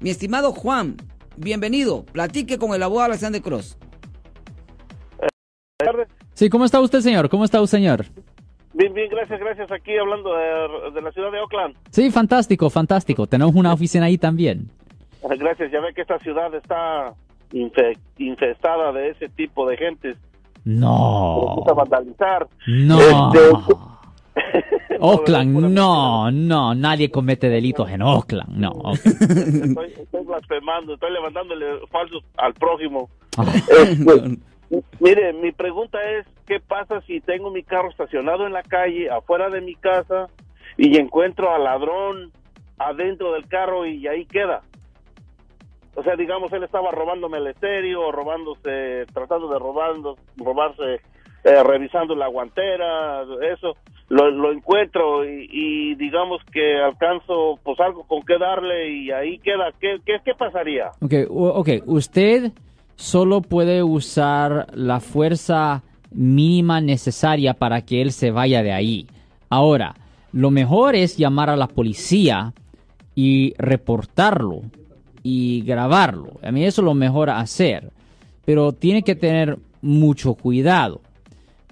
Mi estimado Juan, bienvenido. Platique con el abogado Alexander Cross. Sí, ¿cómo está usted, señor? ¿Cómo está usted, señor? Bien, bien, gracias, gracias. Aquí hablando de, la ciudad de Oakland. Sí, fantástico, fantástico. Tenemos una oficina ahí también. Gracias, ya ve que esta ciudad está infestada de ese tipo de gentes. No. gusta vandalizar. No. Este, Oakland, no, no, nadie comete delitos en Oakland, no. Estoy, blasfemando, estoy levantándole falsos al prójimo. Ah. Este, mire, mi pregunta es, ¿qué pasa si tengo mi carro estacionado en la calle, afuera de mi casa, y encuentro al ladrón adentro del carro y ahí queda? O sea, digamos, él estaba robándome el estéreo, robándose, tratando de robando, robarse, eh, revisando la guantera, eso. Lo, encuentro y, digamos que alcanzo pues algo con qué darle y ahí queda. ¿Qué, qué, qué pasaría? Ok, ok. Usted solo puede usar la fuerza mínima necesaria para que él se vaya de ahí. Ahora, lo mejor es llamar a la policía y reportarlo y grabarlo. A mí eso es lo mejor hacer. Pero tiene que tener mucho cuidado.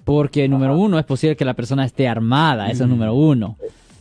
Porque, número uno, es posible que la persona esté armada. Eso es número uno.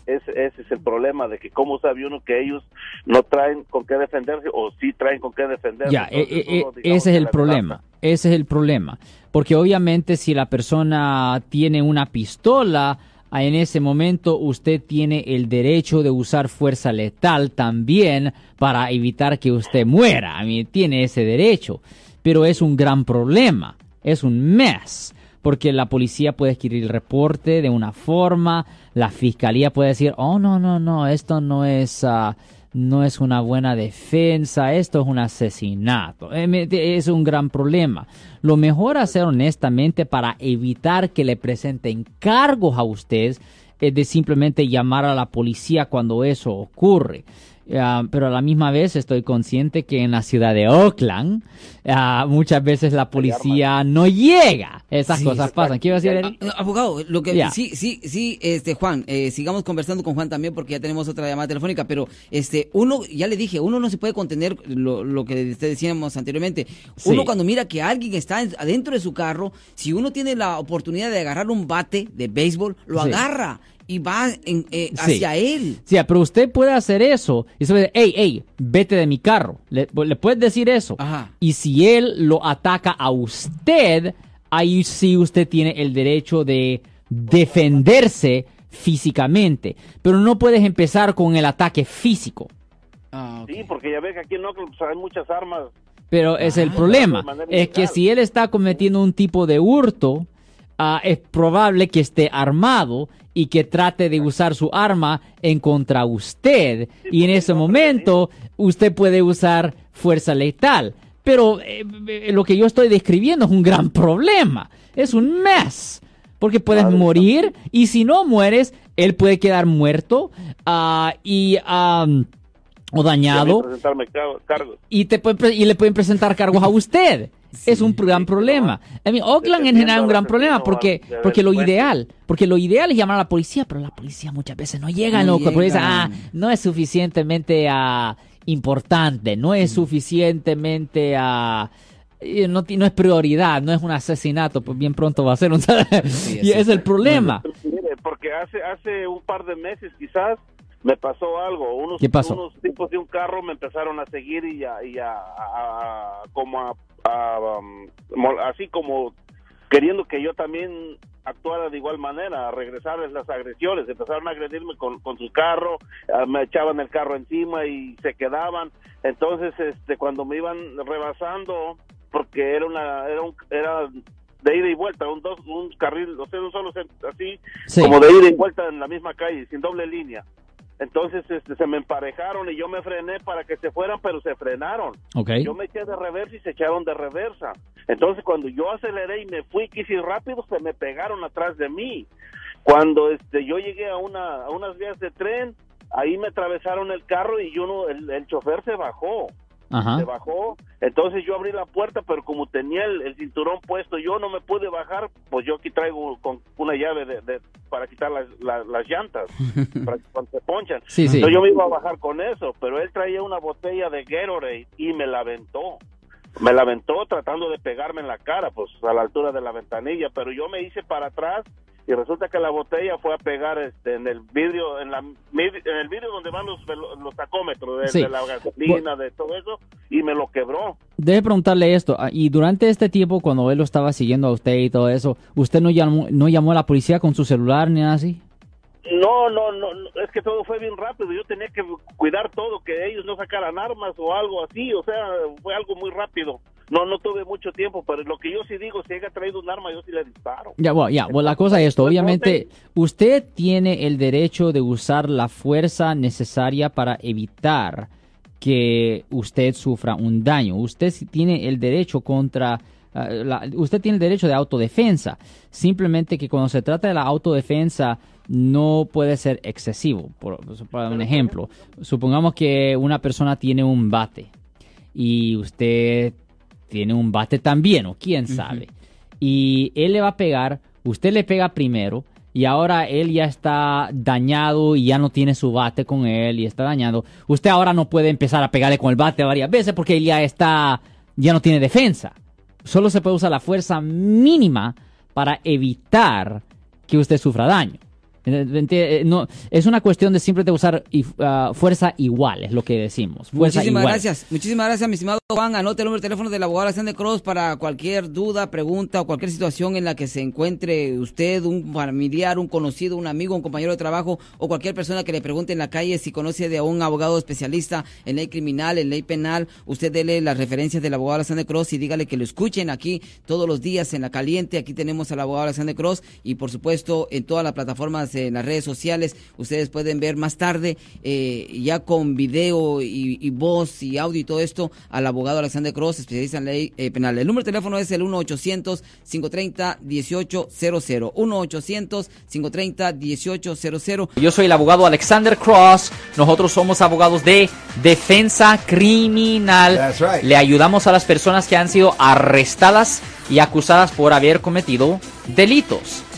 Ese, es el problema de que cómo sabe uno que ellos no traen con qué defenderse o sí traen con qué defenderse. Ya, e, e, e, ese es el problema. Ese es el problema. Porque obviamente si la persona tiene una pistola, en ese momento usted tiene el derecho de usar fuerza letal también para evitar que usted muera. A mí tiene ese derecho. Pero es un gran problema. Es un mess. Porque la policía puede escribir el reporte de una forma, la fiscalía puede decir, oh, no, no, no, esto no es... Ah, no es una buena defensa, esto es un asesinato, eh, es un gran problema. Lo mejor hacer honestamente para evitar que le presenten cargos a usted es de simplemente llamar a la policía cuando eso ocurre. Ah, pero a la misma vez estoy consciente que en la ciudad de Oakland ah, muchas veces la policía no llega. Esas cosas pasan. ¿Qué iba a decir, ah, Abogado, lo que sí, sí, sí, este Juan, eh, sigamos conversando con Juan también porque ya tenemos otra llamada telefónica, pero este uno, ya le dije, uno no se puede contener lo, lo que decíamos anteriormente. Uno cuando mira que alguien está adentro de su carro, si uno tiene la oportunidad de agarrar un bate de béisbol, lo agarra y va eh, hacia él. Sí, pero usted puede hacer eso y se puede, hey, hey, vete de mi carro. Le, le puedes decir eso. Y si él lo ataca a usted, ahí sí usted tiene el derecho de defenderse físicamente. Pero no puedes empezar con el ataque físico. Ah, sí, porque ya ves que aquí en Oakland pues, hay muchas armas. Pero es el ah, problema. Es que si él está cometiendo un tipo de hurto, Ah, es probable que esté armado y que trate de usar su arma en contra usted. Y en ese momento usted puede usar fuerza letal. Pero eh, eh, lo que yo estoy describiendo es un gran problema. Es un mes. Porque puedes morir y si no mueres, él puede quedar muerto uh, y... o dañado. Y, te y le pueden presentar cargos a usted. Es un gran problema. I mean, Oakland en general es un gran problema porque, porque lo ideal, porque lo ideal es llamar a la policía, pero la policía muchas veces no llega, no, ah, no es suficientemente uh, importante, no es suficientemente uh, no, no, es prioridad, no es un asesinato, pues bien pronto va a ser un... y es el problema. Porque hace, hace un par de meses quizás me pasó algo. Unos, unos tipos de un carro me empezaron a seguir y a, y a, como a, um, así como queriendo que yo también actuara de igual manera, a regresarles las agresiones. Empezaron a agredirme con, con su carro, ah, me echaban el carro encima y se quedaban. Entonces, este, cuando me iban rebasando, porque era una, era, un, era de ida y vuelta, un dos, un carril, o sea, un solo así, como de ida y vuelta en la misma calle, sin doble línea. Entonces este, se me emparejaron y yo me frené para que se fueran, pero se frenaron. Yo me eché de reversa y se echaron de reversa. Entonces cuando yo aceleré y me fui, quise ir rápido, se me pegaron atrás de mí. Cuando este, yo llegué a, una, a unas vías de tren, ahí me atravesaron el carro y yo no, el, chofer se bajó. Se bajó, entonces yo abrí la puerta, pero como tenía el, cinturón puesto, yo no me pude bajar, pues yo aquí traigo con una llave de, para quitar las, las, llantas, para que cuando se ponchan. Entonces yo me iba a bajar con eso, pero él traía una botella de Gatorade y me la aventó. Me la aventó tratando de pegarme en la cara, pues a la altura de la ventanilla, pero yo me hice para atrás y resulta que la botella fue a pegar este, en el vidrio en la en el vidrio donde van los, los tacómetros de, la gasolina de todo eso y me lo quebró. Debe preguntarle esto ah, y durante este tiempo cuando él lo estaba siguiendo a usted y todo eso usted no llamó no llamó a la policía con su celular ni nada así no, no, no, es que todo fue bien rápido. Yo tenía que cuidar todo, que ellos no sacaran armas o algo así. O sea, fue algo muy rápido. No, no tuve mucho tiempo, pero lo que yo sí digo, si haya traído un arma, yo sí le disparo. Ya, bueno, ya, bueno, la cosa es esto, obviamente, usted tiene el derecho de usar la fuerza necesaria para evitar que usted sufra un daño. Usted tiene el derecho contra... Ah, usted tiene el derecho de autodefensa. Simplemente que cuando se trata de la autodefensa no puede ser excesivo. Por, por un ejemplo, supongamos que una persona tiene un bate y usted tiene un bate también, o quién sabe. Y él le va a pegar, usted le pega primero, y ahora él ya está dañado y ya no tiene su bate con él y está dañado. Usted ahora no puede empezar a pegarle con el bate varias veces porque él ya está, ya no tiene defensa. Solo se puede usar la fuerza mínima para evitar que usted sufra daño. Eh, no, es una cuestión de siempre de usar uh, fuerza igual, es lo que decimos. muchísimas gracias, muchísimas gracias, mi estimado Juan. Anote el número de teléfono del abogado de Cross para cualquier duda, pregunta o cualquier situación en la que se encuentre usted, un familiar, un conocido, un amigo, un compañero de trabajo o cualquier persona que le pregunte en la calle si conoce de un abogado especialista en ley criminal, en ley penal. Usted dele las referencias del abogado de Cross y dígale que lo escuchen aquí todos los días en la caliente. Aquí tenemos al abogado de Cross y por supuesto en todas las plataformas en las redes sociales. Ustedes pueden ver más tarde, eh, ya con video y, voz y audio y todo esto, al abogado Alexander Cross, especialista en ley eh, penal. El número de teléfono es el 1-800-530-1800. 1-800-530-1800. Yo soy el abogado Alexander Cross. Nosotros somos abogados de defensa criminal. Le ayudamos a las personas que han sido arrestadas y acusadas por haber cometido delitos